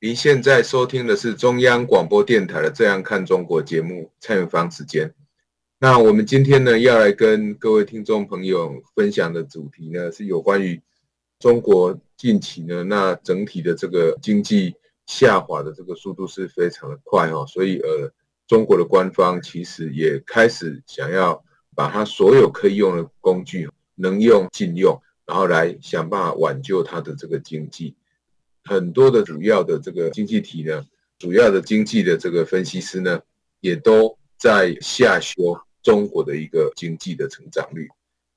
您现在收听的是中央广播电台的《这样看中国》节目，蔡明芳时间。那我们今天呢，要来跟各位听众朋友分享的主题呢，是有关于中国近期呢，那整体的这个经济下滑的这个速度是非常的快哦，所以呃，中国的官方其实也开始想要把它所有可以用的工具能用尽用，然后来想办法挽救它的这个经济。很多的主要的这个经济体呢，主要的经济的这个分析师呢，也都在下修中国的一个经济的成长率。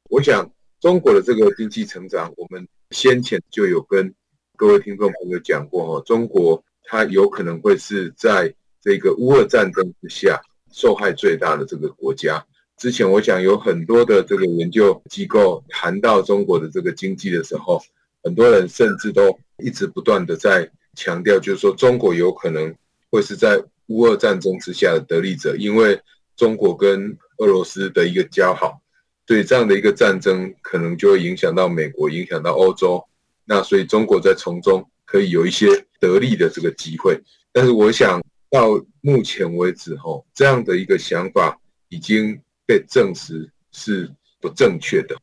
我想中国的这个经济成长，我们先前就有跟各位听众朋友讲过哈，中国它有可能会是在这个乌俄战争之下受害最大的这个国家。之前我想有很多的这个研究机构谈到中国的这个经济的时候，很多人甚至都一直不断的在强调，就是说中国有可能会是在乌俄战争之下的得利者，因为中国跟俄罗斯的一个交好，所以这样的一个战争可能就会影响到美国，影响到欧洲，那所以中国在从中可以有一些得利的这个机会。但是我想到目前为止，吼，这样的一个想法已经被证实是不正确的。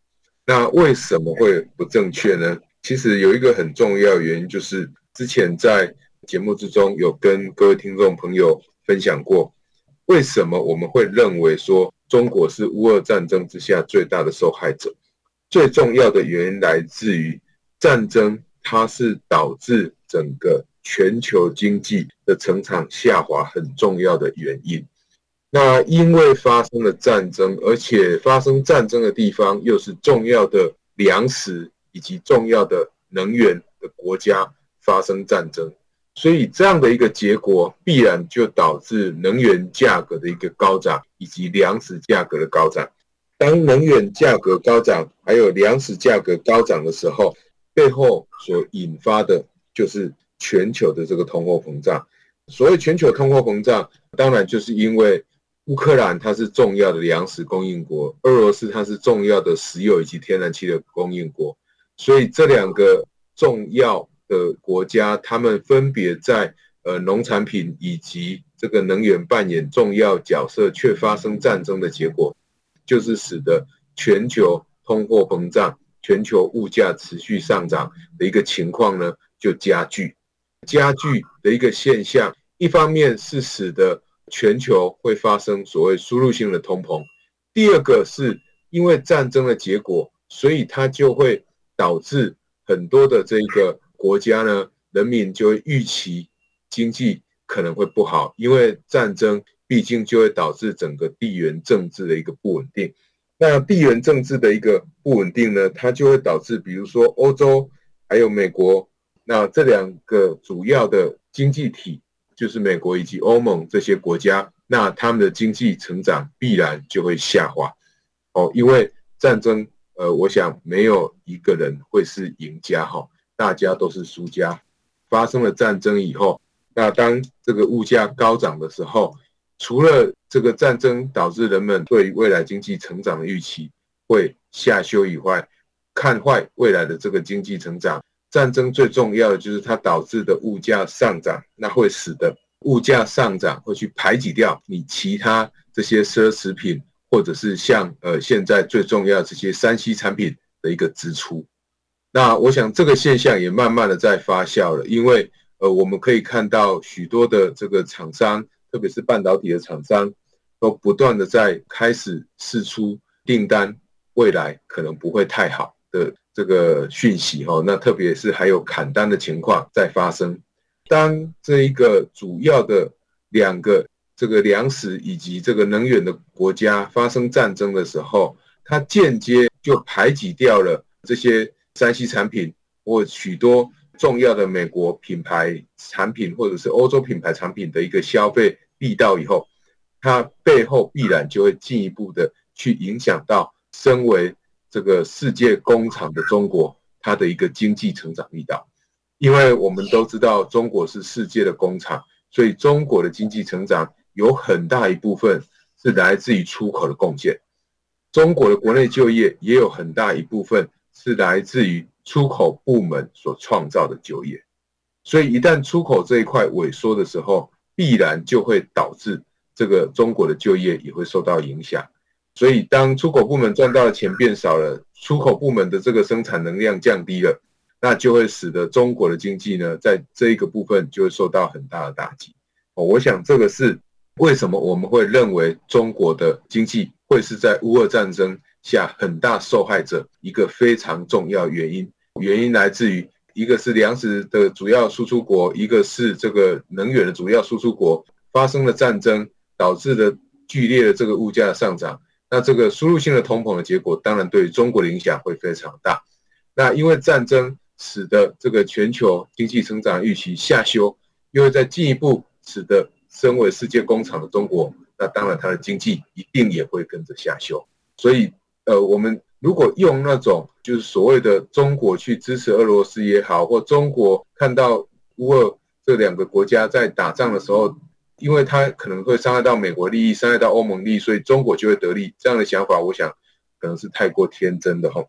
那为什么会不正确呢？其实有一个很重要原因，就是之前在节目之中有跟各位听众朋友分享过，为什么我们会认为说中国是乌俄战争之下最大的受害者？最重要的原因来自于战争，它是导致整个全球经济的成长下滑很重要的原因。那因为发生了战争，而且发生战争的地方又是重要的粮食。以及重要的能源的国家发生战争，所以这样的一个结果必然就导致能源价格的一个高涨，以及粮食价格的高涨。当能源价格高涨，还有粮食价格高涨的时候，背后所引发的就是全球的这个通货膨胀。所谓全球通货膨胀，当然就是因为乌克兰它是重要的粮食供应国，俄罗斯它是重要的石油以及天然气的供应国。所以这两个重要的国家，他们分别在呃农产品以及这个能源扮演重要角色，却发生战争的结果，就是使得全球通货膨胀、全球物价持续上涨的一个情况呢，就加剧。加剧的一个现象，一方面是使得全球会发生所谓输入性的通膨，第二个是因为战争的结果，所以它就会。导致很多的这个国家呢，人民就会预期经济可能会不好，因为战争毕竟就会导致整个地缘政治的一个不稳定。那地缘政治的一个不稳定呢，它就会导致，比如说欧洲还有美国，那这两个主要的经济体，就是美国以及欧盟这些国家，那他们的经济成长必然就会下滑。哦，因为战争。呃，我想没有一个人会是赢家哈，大家都是输家。发生了战争以后，那当这个物价高涨的时候，除了这个战争导致人们对未来经济成长的预期会下修以外，看坏未来的这个经济成长，战争最重要的就是它导致的物价上涨，那会使得物价上涨会去排挤掉你其他这些奢侈品。或者是像呃现在最重要的这些三 C 产品的一个支出，那我想这个现象也慢慢的在发酵了，因为呃我们可以看到许多的这个厂商，特别是半导体的厂商，都不断的在开始释出订单，未来可能不会太好的这个讯息哈，那特别是还有砍单的情况在发生，当这一个主要的两个。这个粮食以及这个能源的国家发生战争的时候，它间接就排挤掉了这些山西产品或许多重要的美国品牌产品或者是欧洲品牌产品的一个消费力道以后，它背后必然就会进一步的去影响到身为这个世界工厂的中国，它的一个经济成长力道。因为我们都知道中国是世界的工厂，所以中国的经济成长有很大一部分是来自于出口的贡献。中国的国内就业也有很大一部分是来自于出口部门所创造的就业。所以一旦出口这一块萎缩的时候，必然就会导致这个中国的就业也会受到影响。所以当出口部门赚到的钱变少了，出口部门的这个生产能量降低了。那就会使得中国的经济呢，在这一个部分就会受到很大的打击。哦，我想这个是为什么我们会认为中国的经济会是在乌俄战争下很大受害者一个非常重要原因。原因来自于一个是粮食的主要输出国，一个是这个能源的主要输出国，发生了战争，导致的剧烈的这个物价上涨。那这个输入性的通膨的结果，当然对中国的影响会非常大。那因为战争。使得这个全球经济成长预期下修，又会再进一步使得身为世界工厂的中国，那当然它的经济一定也会跟着下修。所以，呃，我们如果用那种就是所谓的中国去支持俄罗斯也好，或中国看到乌俄这两个国家在打仗的时候，因为它可能会伤害到美国利益，伤害到欧盟利益，所以中国就会得利。这样的想法，我想可能是太过天真的哈。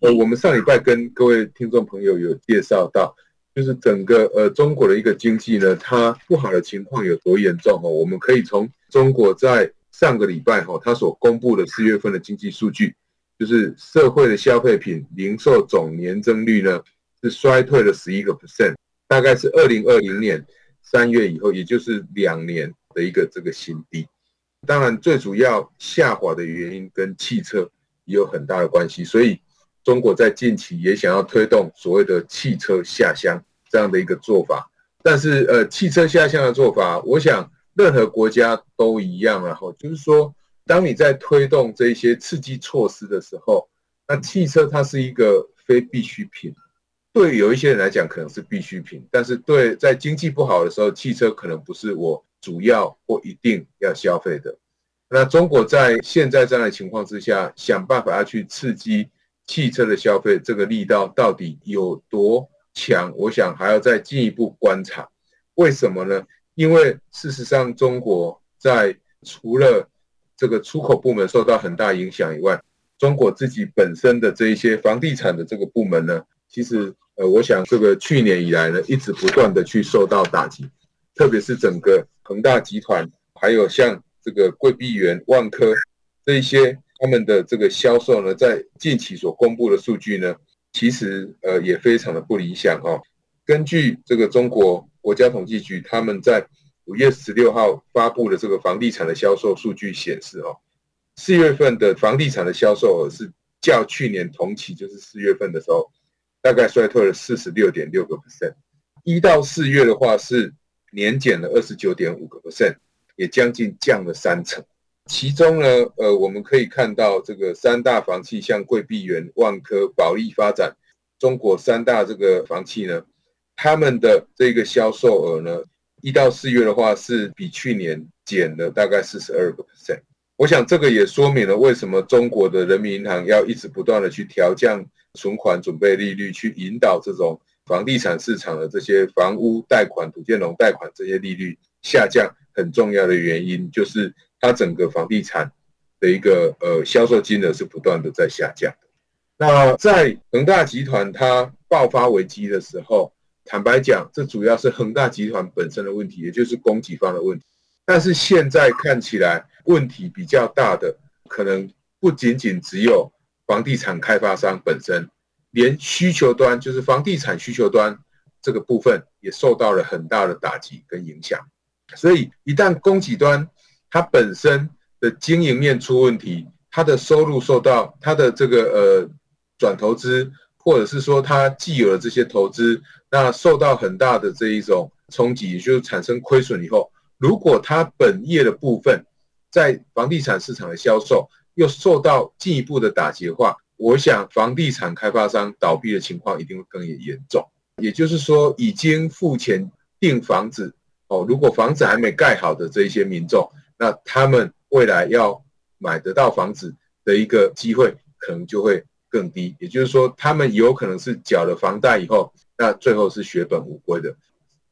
呃，我们上礼拜跟各位听众朋友有介绍到，就是整个呃中国的一个经济呢，它不好的情况有多严重哦。我们可以从中国在上个礼拜哈，它所公布的四月份的经济数据，就是社会的消费品零售总年增率呢是衰退了十一个 percent，大概是二零二零年三月以后，也就是两年的一个这个新低。当然，最主要下滑的原因跟汽车也有很大的关系，所以。中国在近期也想要推动所谓的汽车下乡这样的一个做法，但是呃，汽车下乡的做法，我想任何国家都一样，然后就是说，当你在推动这些刺激措施的时候，那汽车它是一个非必需品，对有一些人来讲可能是必需品，但是对在经济不好的时候，汽车可能不是我主要或一定要消费的。那中国在现在这样的情况之下，想办法要去刺激。汽车的消费这个力道到底有多强？我想还要再进一步观察。为什么呢？因为事实上，中国在除了这个出口部门受到很大影响以外，中国自己本身的这一些房地产的这个部门呢，其实呃，我想这个去年以来呢，一直不断的去受到打击，特别是整个恒大集团，还有像这个桂碧园、万科这一些。他们的这个销售呢，在近期所公布的数据呢，其实呃也非常的不理想哦。根据这个中国国家统计局他们在五月十六号发布的这个房地产的销售数据显示哦，四月份的房地产的销售额是较去年同期，就是四月份的时候，大概衰退了四十六点六个 percent。一到四月的话是年减了二十九点五个 percent，也将近降了三成。其中呢，呃，我们可以看到这个三大房企，像桂碧园、万科、保利发展，中国三大这个房企呢，他们的这个销售额呢，一到四月的话是比去年减了大概四十二个 percent。我想这个也说明了为什么中国的人民银行要一直不断的去调降存款准备利率，去引导这种房地产市场的这些房屋贷款、土建融贷款这些利率下降，很重要的原因就是。它整个房地产的一个呃销售金额是不断的在下降。那在恒大集团它爆发危机的时候，坦白讲，这主要是恒大集团本身的问题，也就是供给方的问题。但是现在看起来，问题比较大的可能不仅仅只有房地产开发商本身，连需求端，就是房地产需求端这个部分也受到了很大的打击跟影响。所以一旦供给端，它本身的经营面出问题，它的收入受到它的这个呃转投资，或者是说它既有了这些投资，那受到很大的这一种冲击，也就是产生亏损以后，如果它本业的部分在房地产市场的销售又受到进一步的打击的话，我想房地产开发商倒闭的情况一定会更严重。也就是说已经付钱订房子哦，如果房子还没盖好的这一些民众，那他们未来要买得到房子的一个机会可能就会更低。也就是说，他们有可能是缴了房贷以后，那最后是血本无归的。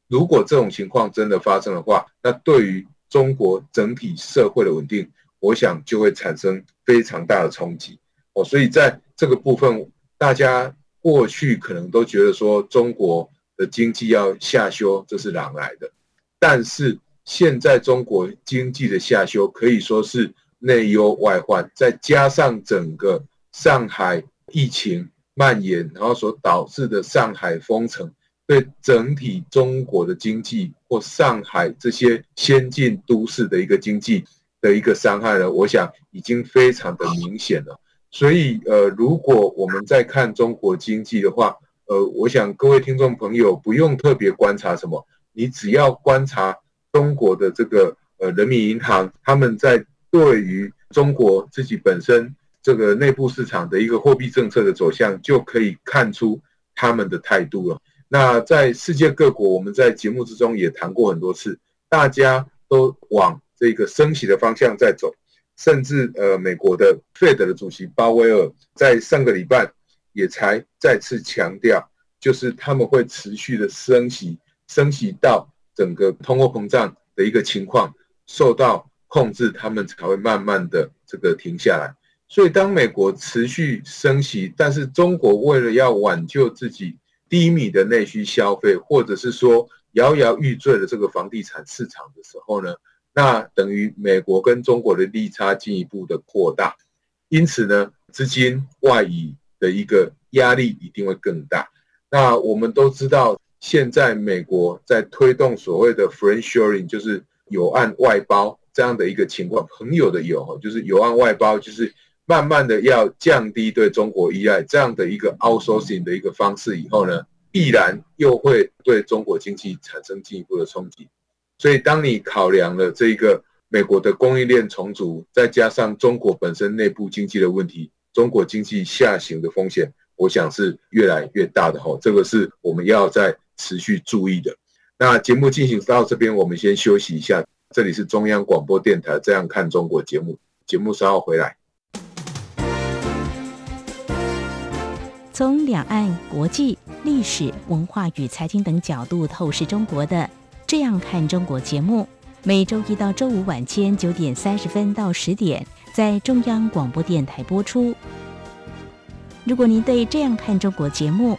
如果这种情况真的发生的话，那对于中国整体社会的稳定，我想就会产生非常大的冲击哦。所以在这个部分，大家过去可能都觉得说中国的经济要下修，这是狼来的。但是现在中国经济的下修可以说是内忧外患，再加上整个上海疫情蔓延，然后所导致的上海封城。对整体中国的经济或上海这些先进都市的一个经济的一个伤害呢，我想已经非常的明显了。所以，呃，如果我们在看中国经济的话，呃，我想各位听众朋友不用特别观察什么，你只要观察中国的这个呃人民银行他们在对于中国自己本身这个内部市场的一个货币政策的走向，就可以看出他们的态度了。那在世界各国，我们在节目之中也谈过很多次，大家都往这个升息的方向在走，甚至呃，美国的 Fed 的主席鲍威尔在上个礼拜也才再次强调，就是他们会持续的升息，升息到整个通货膨胀的一个情况受到控制，他们才会慢慢的这个停下来。所以，当美国持续升息，但是中国为了要挽救自己。低迷的内需消费，或者是说摇摇欲坠的这个房地产市场的时候呢，那等于美国跟中国的利差进一步的扩大，因此呢，资金外移的一个压力一定会更大。那我们都知道，现在美国在推动所谓的 friendshoring，就是友岸外包这样的一个情况，朋友的友就是友岸外包，就是。慢慢的要降低对中国依赖这样的一个 outsourcing 的一个方式以后呢，必然又会对中国经济产生进一步的冲击。所以，当你考量了这个美国的供应链重组，再加上中国本身内部经济的问题，中国经济下行的风险，我想是越来越大的吼。这个是我们要在持续注意的。那节目进行到这边，我们先休息一下。这里是中央广播电台《这样看中国》节目，节目稍后回来。从两岸、国际、历史、文化与财经等角度透视中国的《这样看中国》节目，每周一到周五晚间九点三十分到十点在中央广播电台播出。如果您对《这样看中国》节目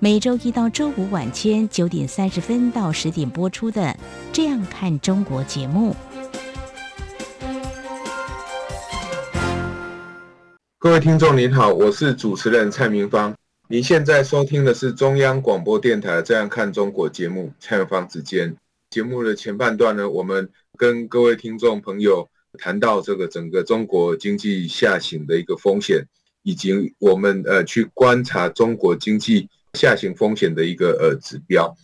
每周一到周五晚间九点三十分到十点播出的《这样看中国》节目。各位听众您好，我是主持人蔡明芳。您现在收听的是中央广播电台《这样看中国》节目，蔡明芳之间。节目的前半段呢，我们跟各位听众朋友谈到这个整个中国经济下行的一个风险，以及我们呃去观察中国经济下行风险的一个呃指标。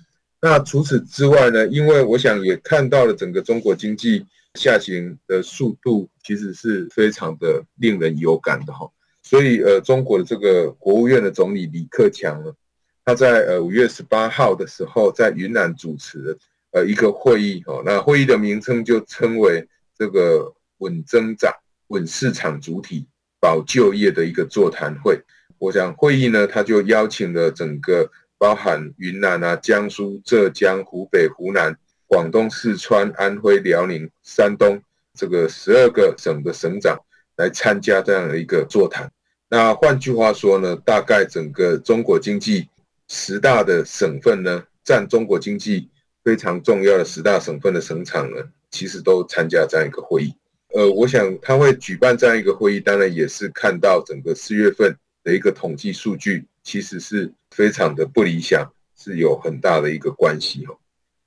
那除此之外呢，因为我想也看到了整个中国经济。下行的速度其实是非常的令人有感的哈，所以呃，中国的这个国务院的总理李克强呢，他在呃五月十八号的时候在云南主持呃一个会议哈，那会议的名称就称为这个稳增长、稳市场主体、保就业的一个座谈会。我想会议呢，他就邀请了整个包含云南啊、江苏、浙江、湖北、湖南。广东、四川、安徽、辽宁、山东这个十二个省的省长来参加这样的一个座谈。那换句话说呢，大概整个中国经济十大的省份呢，占中国经济非常重要的十大省份的省长呢，其实都参加这样一个会议。呃，我想他会举办这样一个会议，当然也是看到整个四月份的一个统计数据，其实是非常的不理想。是有很大的一个关系哦。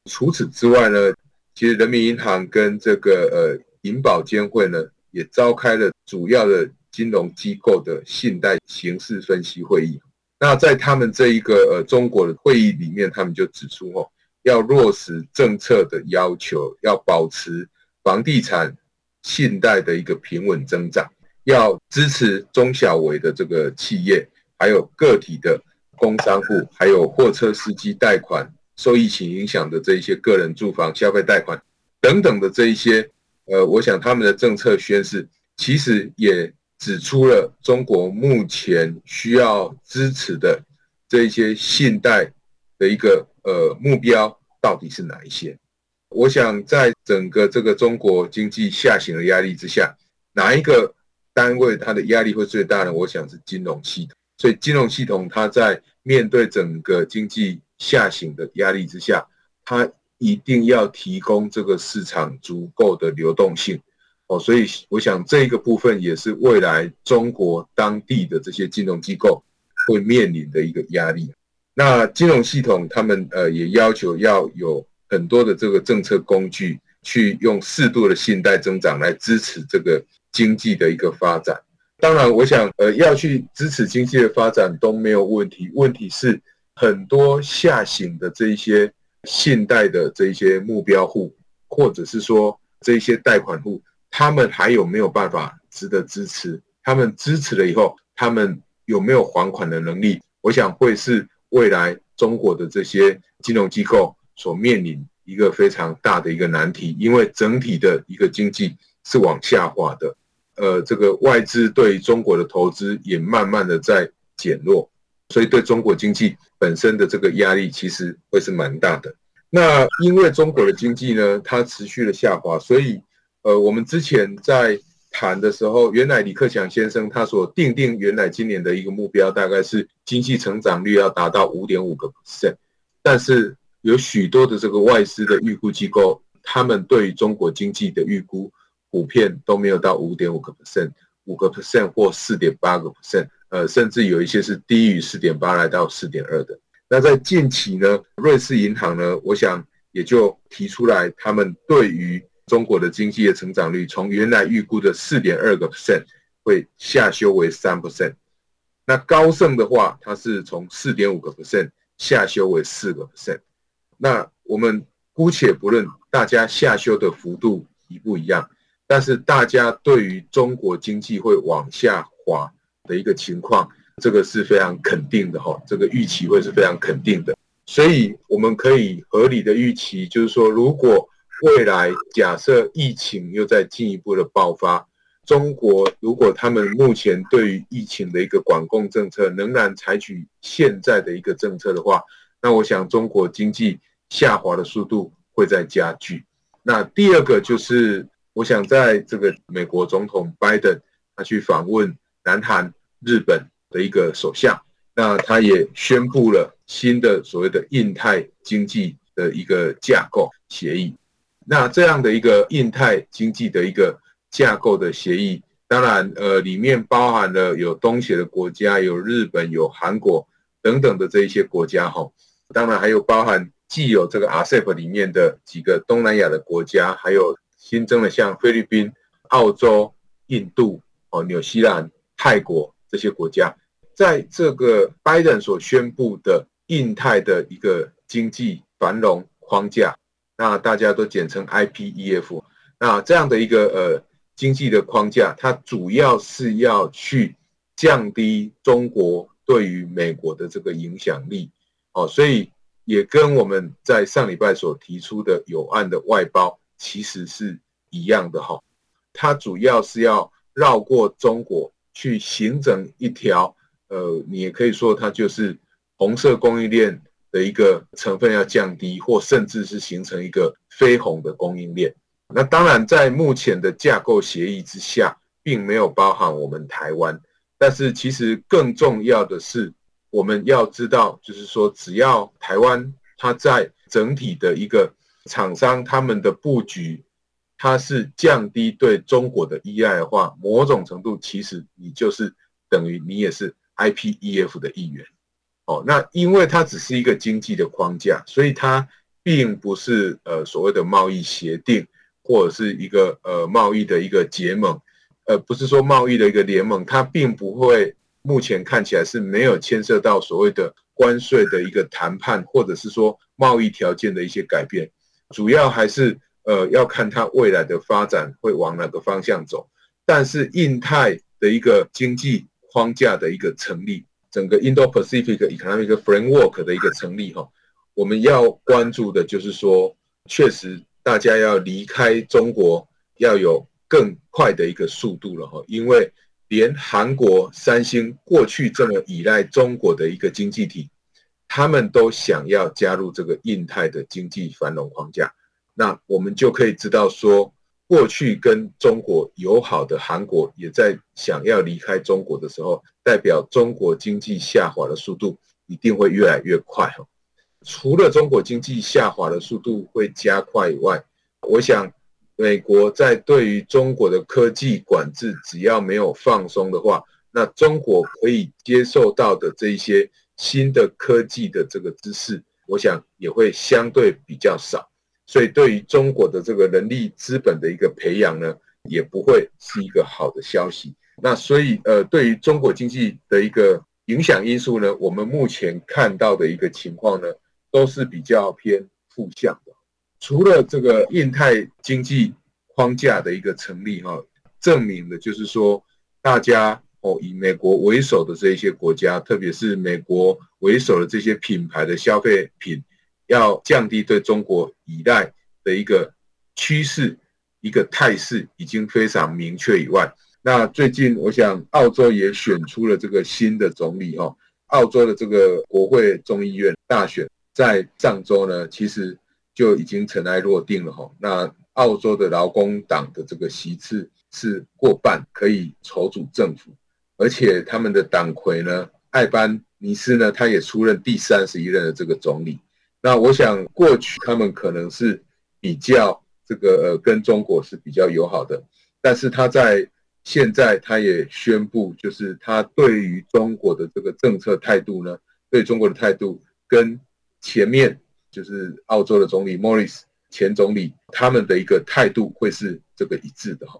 除此之外呢，其实人民银行跟这个呃银保监会呢，也召开了主要的金融机构的信贷形势分析会议。那在他们这一个呃中国的会议里面，他们就指出哦，要落实政策的要求，要保持房地产信贷的一个平稳增长，要支持中小微的这个企业，还有个体的工商户，还有货车司机贷款受疫情影响的这一些个人住房消费贷款等等的这一些，呃，我想他们的政策宣示其实也。指出了中国目前需要支持的这一些信贷的一个呃目标到底是哪一些？我想在整个这个中国经济下行的压力之下，哪一个单位它的压力会最大呢？我想是金融系统。所以金融系统它在面对整个经济下行的压力之下，它一定要提供这个市场足够的流动性。哦，所以我想这个部分也是未来中国当地的这些金融机构会面临的一个压力。那金融系统他们呃也要求要有很多的这个政策工具，去用适度的信贷增长来支持这个经济的一个发展。当然，我想呃要去支持经济的发展都没有问题，问题是很多下行的这一些信贷的这一些目标户，或者是说这一些贷款户。他们还有没有办法值得支持？他们支持了以后，他们有没有还款的能力？我想会是未来中国的这些金融机构所面临一个非常大的一个难题，因为整体的一个经济是往下滑的，呃，这个外资对中国的投资也慢慢的在减弱，所以对中国经济本身的这个压力其实会是蛮大的。那因为中国的经济呢，它持续的下滑，所以。呃，我们之前在谈的时候，原来李克强先生他所定定原来今年的一个目标，大概是经济成长率要达到五点五个 percent，但是有许多的这个外资的预估机构，他们对中国经济的预估普遍都没有到五点五个 percent，五个 percent 或四点八个 percent，呃，甚至有一些是低于四点八来到四点二的。那在近期呢，瑞士银行呢，我想也就提出来，他们对于中国的经济的成长率从原来预估的四点二个 percent 会下修为三 percent，那高盛的话，它是从四点五个 percent 下修为四个 percent。那我们姑且不论大家下修的幅度一不一样，但是大家对于中国经济会往下滑的一个情况，这个是非常肯定的哈，这个预期会是非常肯定的。所以我们可以合理的预期，就是说如果未来假设疫情又在进一步的爆发，中国如果他们目前对于疫情的一个管控政策仍然采取现在的一个政策的话，那我想中国经济下滑的速度会在加剧。那第二个就是，我想在这个美国总统拜登他去访问南韩、日本的一个首相，那他也宣布了新的所谓的印太经济的一个架构协议。那这样的一个印太经济的一个架构的协议，当然，呃，里面包含了有东协的国家，有日本，有韩国等等的这一些国家，哈，当然还有包含既有这个 RCEP 里面的几个东南亚的国家，还有新增了像菲律宾、澳洲、印度、哦，纽西兰、泰国这些国家，在这个拜登所宣布的印太的一个经济繁荣框架。那大家都简称 IPEF，那这样的一个呃经济的框架，它主要是要去降低中国对于美国的这个影响力，哦，所以也跟我们在上礼拜所提出的有案的外包其实是一样的哈，它主要是要绕过中国去形成一条呃，你也可以说它就是红色供应链。的一个成分要降低，或甚至是形成一个非红的供应链。那当然，在目前的架构协议之下，并没有包含我们台湾。但是，其实更重要的是，我们要知道，就是说，只要台湾它在整体的一个厂商他们的布局，它是降低对中国的依赖的话，某种程度其实你就是等于你也是 IPEF 的一员。哦，那因为它只是一个经济的框架，所以它并不是呃所谓的贸易协定或者是一个呃贸易的一个结盟，呃，不是说贸易的一个联盟，它并不会目前看起来是没有牵涉到所谓的关税的一个谈判，或者是说贸易条件的一些改变，主要还是呃要看它未来的发展会往哪个方向走。但是印太的一个经济框架的一个成立，整个 Indo-Pacific Economic Framework 的一个成立，哈，我们要关注的就是说，确实大家要离开中国，要有更快的一个速度了，哈，因为连韩国、三星过去这么依赖中国的一个经济体，他们都想要加入这个印太的经济繁荣框架，那我们就可以知道说。过去跟中国友好的韩国也在想要离开中国的时候，代表中国经济下滑的速度一定会越来越快哈。除了中国经济下滑的速度会加快以外，我想美国在对于中国的科技管制只要没有放松的话，那中国可以接受到的这一些新的科技的这个知识，我想也会相对比较少。所以，对于中国的这个人力资本的一个培养呢，也不会是一个好的消息。那所以，呃，对于中国经济的一个影响因素呢，我们目前看到的一个情况呢，都是比较偏负向的。除了这个印太经济框架的一个成立，哈，证明的就是说，大家以美国为首的这一些国家，特别是美国为首的这些品牌的消费品。要降低对中国依赖的一个趋势、一个态势已经非常明确以外，那最近我想澳洲也选出了这个新的总理哈，澳洲的这个国会众议院大选在上周呢，其实就已经尘埃落定了哈。那澳洲的劳工党的这个席次是过半，可以筹组政府，而且他们的党魁呢，艾班尼斯呢，他也出任第三十一任的这个总理。那我想，过去他们可能是比较这个呃跟中国是比较友好的，但是他在现在他也宣布，就是他对于中国的这个政策态度呢，对中国的态度跟前面就是澳洲的总理莫里斯前总理他们的一个态度会是这个一致的哈。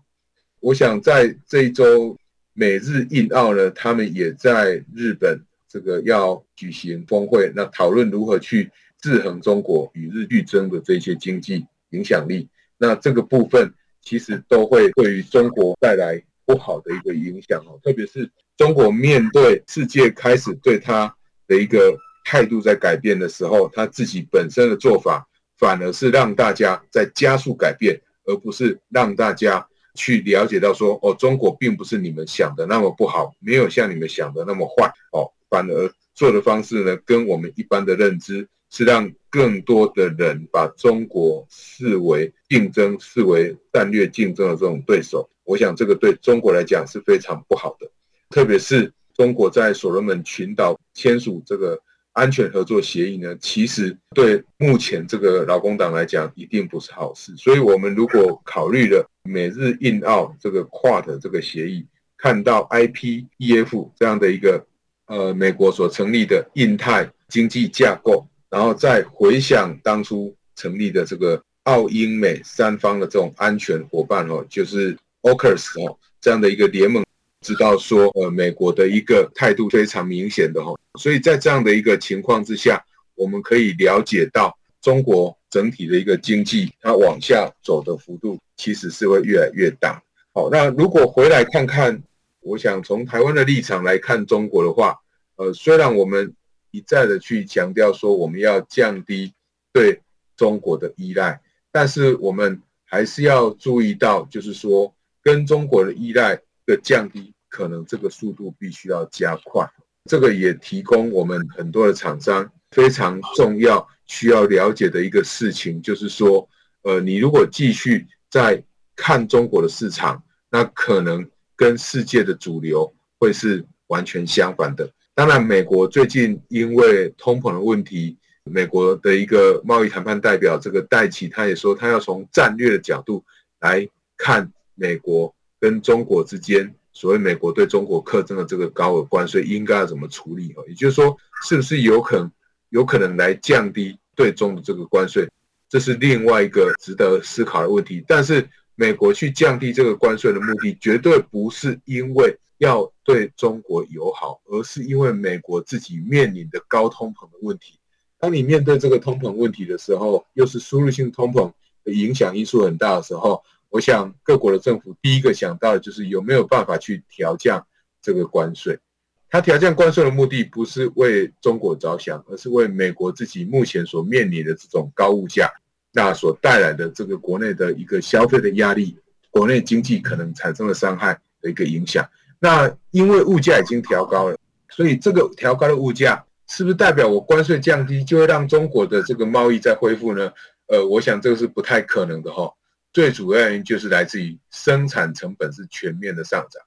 我想在这一周美日印澳呢，他们也在日本这个要举行峰会，那讨论如何去。制衡中国与日俱增的这些经济影响力，那这个部分其实都会对于中国带来不好的一个影响哦。特别是中国面对世界开始对他的一个态度在改变的时候，他自己本身的做法反而是让大家在加速改变，而不是让大家去了解到说哦，中国并不是你们想的那么不好，没有像你们想的那么坏哦，反而做的方式呢，跟我们一般的认知。是让更多的人把中国视为竞争、视为战略竞争的这种对手，我想这个对中国来讲是非常不好的。特别是中国在所罗门群岛签署这个安全合作协议呢，其实对目前这个劳工党来讲一定不是好事。所以，我们如果考虑了美日印澳这个 QUAD 这个协议，看到 IPEF 这样的一个呃美国所成立的印太经济架构。然后再回想当初成立的这个澳英美三方的这种安全伙伴哦，就是 AUKUS 哦这样的一个联盟，知道说呃美国的一个态度非常明显的哦，所以在这样的一个情况之下，我们可以了解到中国整体的一个经济它往下走的幅度其实是会越来越大。好，那如果回来看看，我想从台湾的立场来看中国的话，呃，虽然我们。一再的去强调说，我们要降低对中国的依赖，但是我们还是要注意到，就是说跟中国的依赖的降低，可能这个速度必须要加快。这个也提供我们很多的厂商非常重要需要了解的一个事情，就是说，呃，你如果继续在看中国的市场，那可能跟世界的主流会是完全相反的。当然，美国最近因为通膨的问题，美国的一个贸易谈判代表这个戴琪，他也说他要从战略的角度来看美国跟中国之间所谓美国对中国课征的这个高额关税应该要怎么处理？哈，也就是说，是不是有可能有可能来降低对中的这个关税？这是另外一个值得思考的问题。但是，美国去降低这个关税的目的，绝对不是因为要对中国友好，而是因为美国自己面临的高通膨的问题。当你面对这个通膨问题的时候，又是输入性通膨的影响因素很大的时候，我想各国的政府第一个想到的就是有没有办法去调降这个关税。它调降关税的目的不是为中国着想，而是为美国自己目前所面临的这种高物价，那所带来的这个国内的一个消费的压力，国内经济可能产生了伤害的一个影响。那因为物价已经调高了，所以这个调高的物价。是不是代表我关税降低就会让中国的这个贸易再恢复呢？呃，我想这个是不太可能的哈。最主要原因就是来自于生产成本是全面的上涨，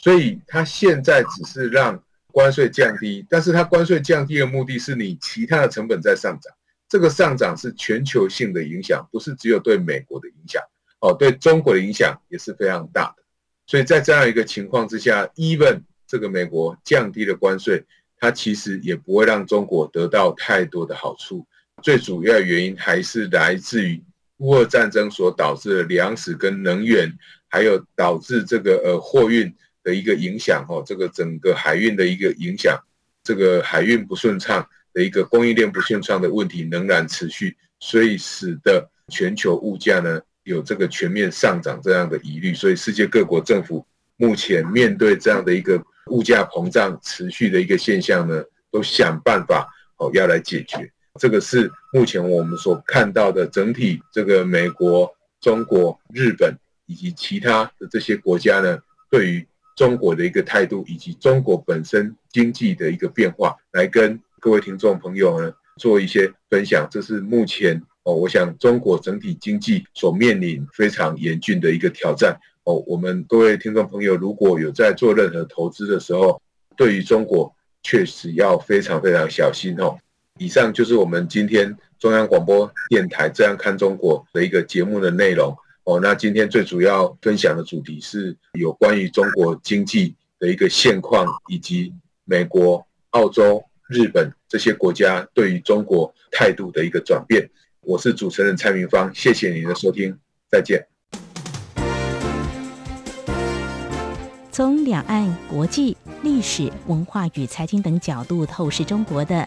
所以它现在只是让关税降低，但是它关税降低的目的是你其他的成本在上涨，这个上涨是全球性的影响，不是只有对美国的影响哦，对中国的影响也是非常大的。所以在这样一个情况之下，even 这个美国降低了关税。它其实也不会让中国得到太多的好处，最主要原因还是来自于乌俄战争所导致的粮食跟能源，还有导致这个呃货运的一个影响哦，这个整个海运的一个影响，这个海运不顺畅的一个供应链不顺畅的问题仍然持续，所以使得全球物价呢有这个全面上涨这样的疑虑，所以世界各国政府目前面对这样的一个。物价膨胀持续的一个现象呢，都想办法哦要来解决。这个是目前我们所看到的整体这个美国、中国、日本以及其他的这些国家呢，对于中国的一个态度，以及中国本身经济的一个变化，来跟各位听众朋友呢做一些分享。这是目前哦，我想中国整体经济所面临非常严峻的一个挑战。哦，我们各位听众朋友，如果有在做任何投资的时候，对于中国确实要非常非常小心哦。以上就是我们今天中央广播电台这样看中国的一个节目的内容哦。那今天最主要分享的主题是有关于中国经济的一个现况，以及美国、澳洲、日本这些国家对于中国态度的一个转变。我是主持人蔡明芳，谢谢您的收听，再见。从两岸、国际、历史、文化与财经等角度透视中国的《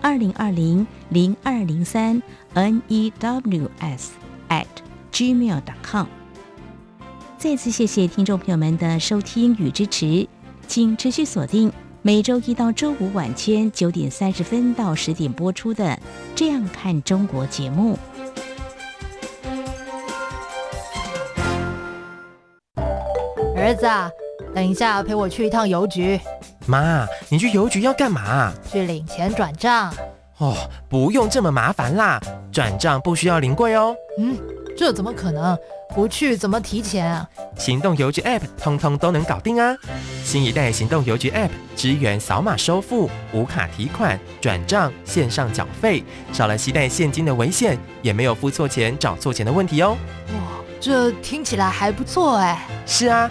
二零二零零二零三 n e w s at gmail dot com。再次谢谢听众朋友们的收听与支持，请持续锁定每周一到周五晚间九点三十分到十点播出的《这样看中国》节目。儿子啊。等一下，陪我去一趟邮局。妈，你去邮局要干嘛？去领钱转账。哦，不用这么麻烦啦，转账不需要临柜哦。嗯，这怎么可能？不去怎么提钱啊？行动邮局 App 通通都能搞定啊！新一代行动邮局 App 支援扫码收付、无卡提款、转账、线上缴费，少了携带现金的危险，也没有付错钱、找错钱的问题哦。哇，这听起来还不错哎。是啊。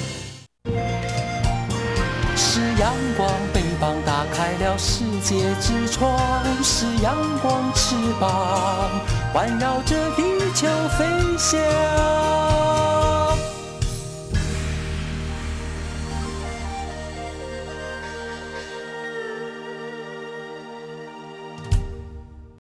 阳光，翅膀打开了世界之窗，是阳光翅膀环绕着地球飞翔。